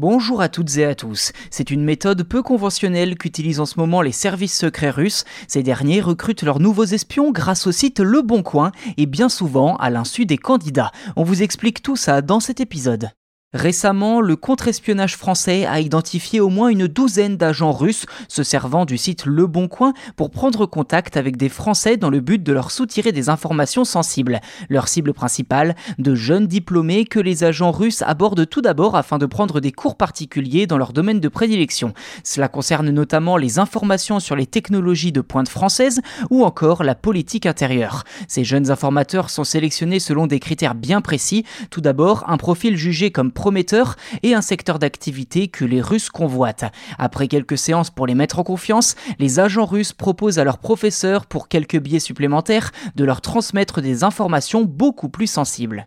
Bonjour à toutes et à tous. C'est une méthode peu conventionnelle qu'utilisent en ce moment les services secrets russes. Ces derniers recrutent leurs nouveaux espions grâce au site Le Bon Coin et bien souvent à l'insu des candidats. On vous explique tout ça dans cet épisode. Récemment, le contre-espionnage français a identifié au moins une douzaine d'agents russes se servant du site Le Bon Coin pour prendre contact avec des Français dans le but de leur soutirer des informations sensibles. Leur cible principale, de jeunes diplômés que les agents russes abordent tout d'abord afin de prendre des cours particuliers dans leur domaine de prédilection. Cela concerne notamment les informations sur les technologies de pointe française ou encore la politique intérieure. Ces jeunes informateurs sont sélectionnés selon des critères bien précis. Tout d'abord, un profil jugé comme prometteur et un secteur d'activité que les Russes convoitent. Après quelques séances pour les mettre en confiance, les agents russes proposent à leurs professeurs, pour quelques billets supplémentaires, de leur transmettre des informations beaucoup plus sensibles.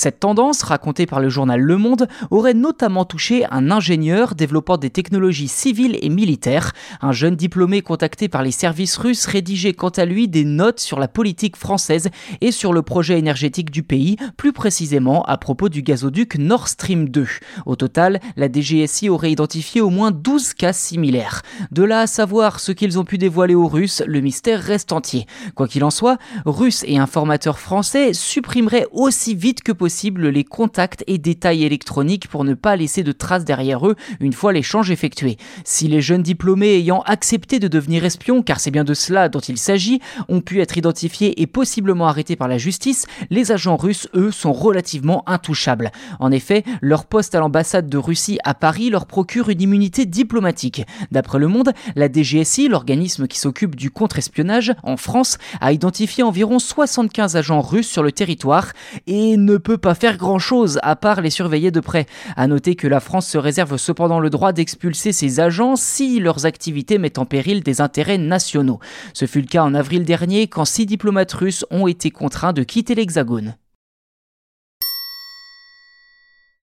Cette tendance, racontée par le journal Le Monde, aurait notamment touché un ingénieur développant des technologies civiles et militaires. Un jeune diplômé contacté par les services russes rédigeait quant à lui des notes sur la politique française et sur le projet énergétique du pays, plus précisément à propos du gazoduc Nord Stream 2. Au total, la DGSI aurait identifié au moins 12 cas similaires. De là à savoir ce qu'ils ont pu dévoiler aux Russes, le mystère reste entier. Quoi qu'il en soit, Russes et informateurs français supprimeraient aussi vite que possible les contacts et détails électroniques pour ne pas laisser de traces derrière eux une fois l'échange effectué. Si les jeunes diplômés ayant accepté de devenir espions, car c'est bien de cela dont il s'agit, ont pu être identifiés et possiblement arrêtés par la justice, les agents russes, eux, sont relativement intouchables. En effet, leur poste à l'ambassade de Russie à Paris leur procure une immunité diplomatique. D'après Le Monde, la DGSI, l'organisme qui s'occupe du contre-espionnage en France, a identifié environ 75 agents russes sur le territoire et ne peut pas faire grand chose à part les surveiller de près. À noter que la France se réserve cependant le droit d'expulser ses agents si leurs activités mettent en péril des intérêts nationaux. Ce fut le cas en avril dernier quand six diplomates russes ont été contraints de quitter l'Hexagone.